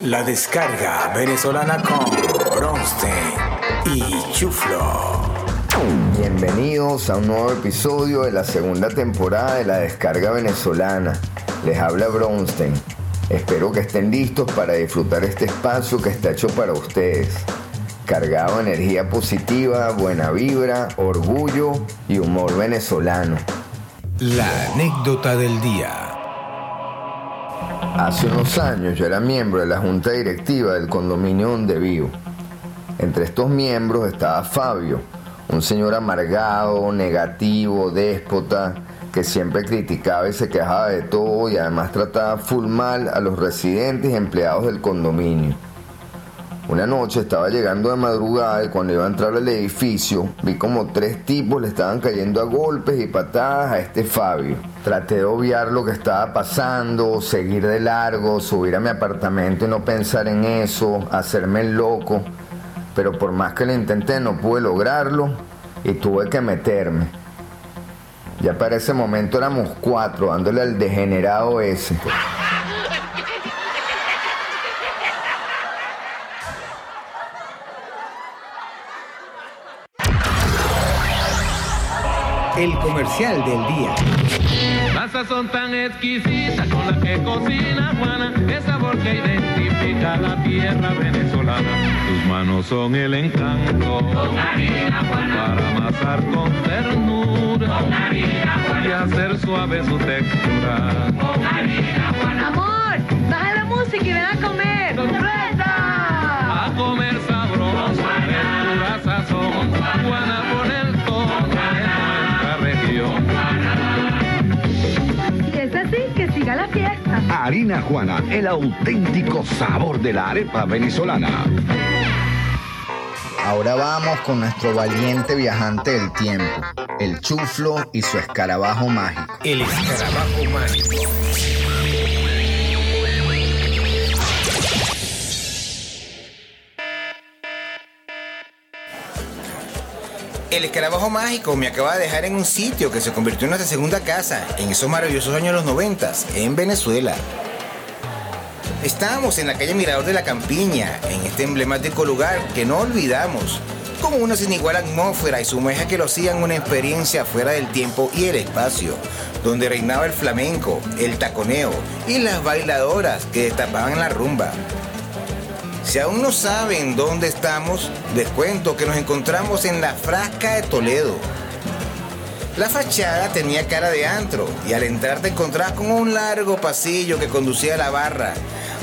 La descarga venezolana con Bronstein y Chuflo. Bienvenidos a un nuevo episodio de la segunda temporada de la descarga venezolana. Les habla Bronstein. Espero que estén listos para disfrutar este espacio que está hecho para ustedes. Cargado de energía positiva, buena vibra, orgullo y humor venezolano. La anécdota del día. Hace unos años yo era miembro de la junta directiva del condominio donde vivo. Entre estos miembros estaba Fabio, un señor amargado, negativo, déspota, que siempre criticaba y se quejaba de todo y además trataba full mal a los residentes y empleados del condominio. Una noche estaba llegando de madrugada y cuando iba a entrar al edificio vi como tres tipos le estaban cayendo a golpes y patadas a este Fabio. Traté de obviar lo que estaba pasando, seguir de largo, subir a mi apartamento y no pensar en eso, hacerme el loco. Pero por más que lo intenté no pude lograrlo y tuve que meterme. Ya para ese momento éramos cuatro dándole al degenerado ese. El comercial del día. La sazón tan exquisita con la que cocina Juana, es sabor que identifica la tierra venezolana. Tus manos son el encanto para amasar con ternura y hacer suave su textura. Amor, baja la música y ven a comer. ¡Sorpresa! A comer sabroso, pura sazón, Juana Harina Juana, el auténtico sabor de la arepa venezolana. Ahora vamos con nuestro valiente viajante del tiempo, el chuflo y su escarabajo mágico. El escarabajo mágico. El escarabajo mágico me acaba de dejar en un sitio que se convirtió en nuestra segunda casa en esos maravillosos años los noventas, en Venezuela. Estábamos en la calle Mirador de la Campiña, en este emblemático lugar que no olvidamos, con una sin igual atmósfera y su magia que lo hacían una experiencia fuera del tiempo y el espacio, donde reinaba el flamenco, el taconeo y las bailadoras que destapaban la rumba. Si aún no saben dónde estamos, les cuento que nos encontramos en la Frasca de Toledo. La fachada tenía cara de antro y al entrar te encontrabas con un largo pasillo que conducía a la barra,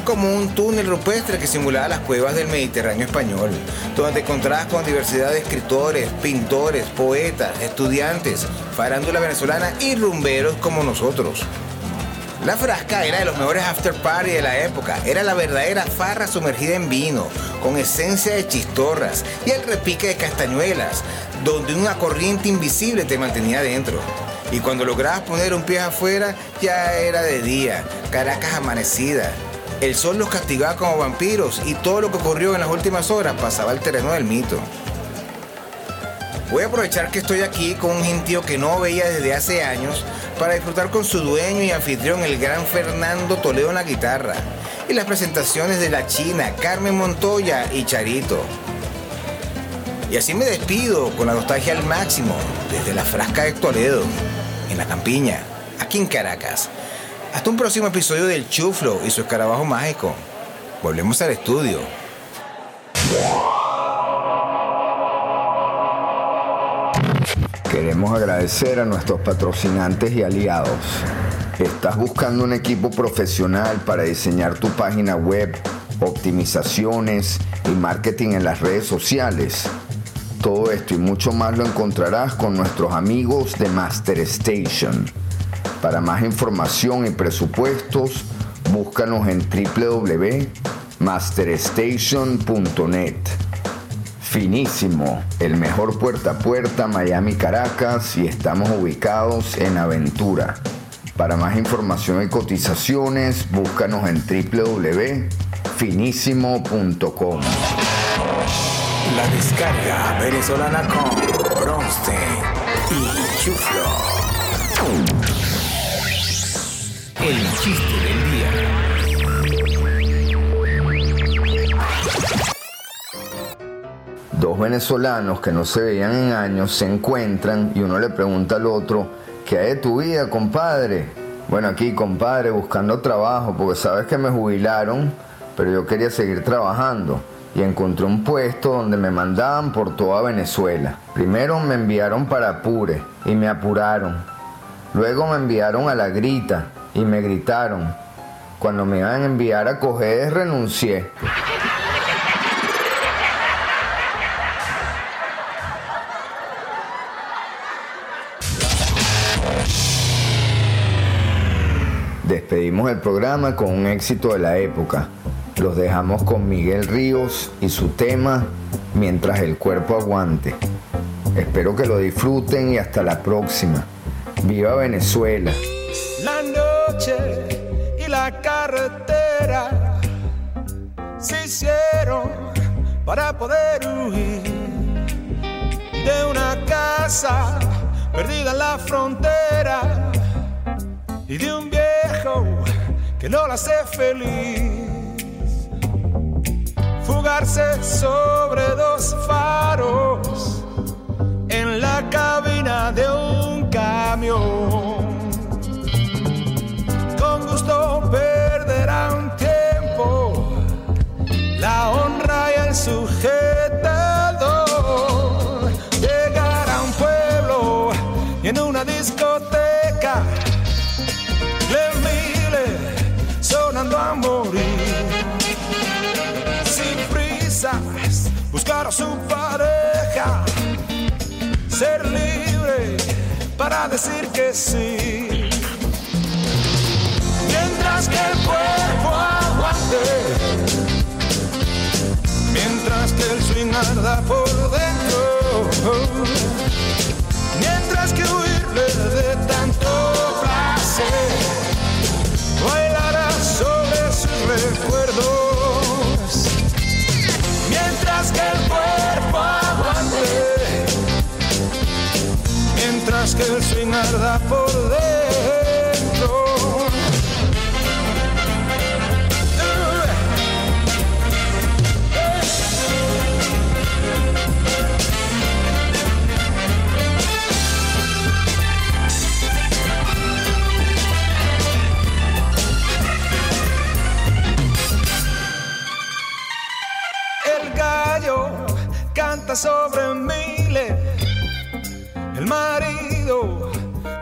como un túnel rupestre que simulaba las cuevas del Mediterráneo español, donde te encontrabas con diversidad de escritores, pintores, poetas, estudiantes, farándula venezolana y rumberos como nosotros. La frasca era de los mejores after party de la época. Era la verdadera farra sumergida en vino, con esencia de chistorras y el repique de castañuelas, donde una corriente invisible te mantenía dentro. Y cuando lograbas poner un pie afuera, ya era de día, Caracas amanecida. El sol los castigaba como vampiros y todo lo que ocurrió en las últimas horas pasaba al terreno del mito. Voy a aprovechar que estoy aquí con un gentío que no veía desde hace años para disfrutar con su dueño y anfitrión, el gran Fernando Toledo en la guitarra, y las presentaciones de la China, Carmen Montoya y Charito. Y así me despido con la nostalgia al máximo desde la frasca de Toledo, en la campiña, aquí en Caracas. Hasta un próximo episodio del Chuflo y su escarabajo mágico. Volvemos al estudio. Queremos agradecer a nuestros patrocinantes y aliados. ¿Estás buscando un equipo profesional para diseñar tu página web, optimizaciones y marketing en las redes sociales? Todo esto y mucho más lo encontrarás con nuestros amigos de Master Station. Para más información y presupuestos, búscanos en www.masterstation.net. Finísimo, el mejor puerta a puerta Miami Caracas y estamos ubicados en Aventura. Para más información y cotizaciones, búscanos en www.finísimo.com. La descarga venezolana con Bronstein y Chuflo. El chiste del Dos venezolanos que no se veían en años se encuentran y uno le pregunta al otro, ¿qué hay de tu vida, compadre? Bueno, aquí, compadre, buscando trabajo, porque sabes que me jubilaron, pero yo quería seguir trabajando y encontré un puesto donde me mandaban por toda Venezuela. Primero me enviaron para Apure y me apuraron. Luego me enviaron a La Grita y me gritaron. Cuando me iban a enviar a coger, renuncié. Despedimos el programa con un éxito de la época. Los dejamos con Miguel Ríos y su tema Mientras el cuerpo aguante. Espero que lo disfruten y hasta la próxima. Viva Venezuela. La noche y la carretera se hicieron para poder huir de una casa perdida en la frontera y de un que no la hace feliz. Fugarse sobre dos faros en la cabina de un camión. Morir. Sin prisas, buscar a su pareja. Ser libre para decir que sí. Mientras que el cuerpo aguante. Mientras que el swing arda por dentro. Mientras que que el swing arda por dentro.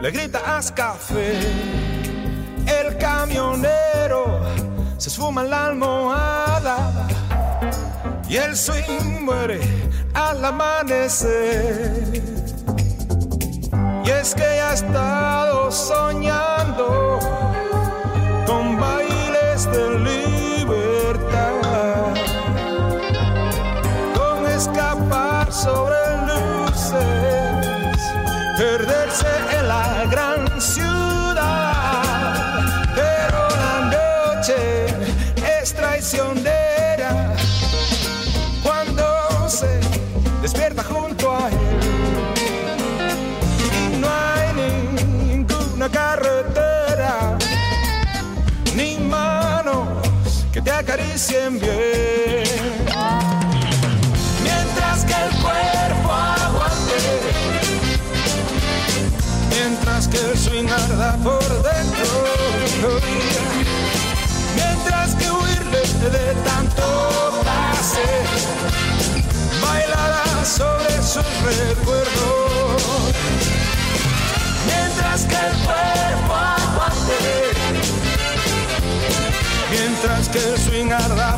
Le grita haz café. El camionero se esfuma en la almohada. Y el swing muere al amanecer. Y es que ya ha estado soñando con bailes de libertad con escapar sobre despierta junto a él. Y no hay ninguna carretera ni manos que te acaricien bien. Mientras que el cuerpo aguante, mientras que el swing arda por dentro, mientras que huirle de tanto recuerdos. Mientras que el cuerpo aguante, mientras que el swing arda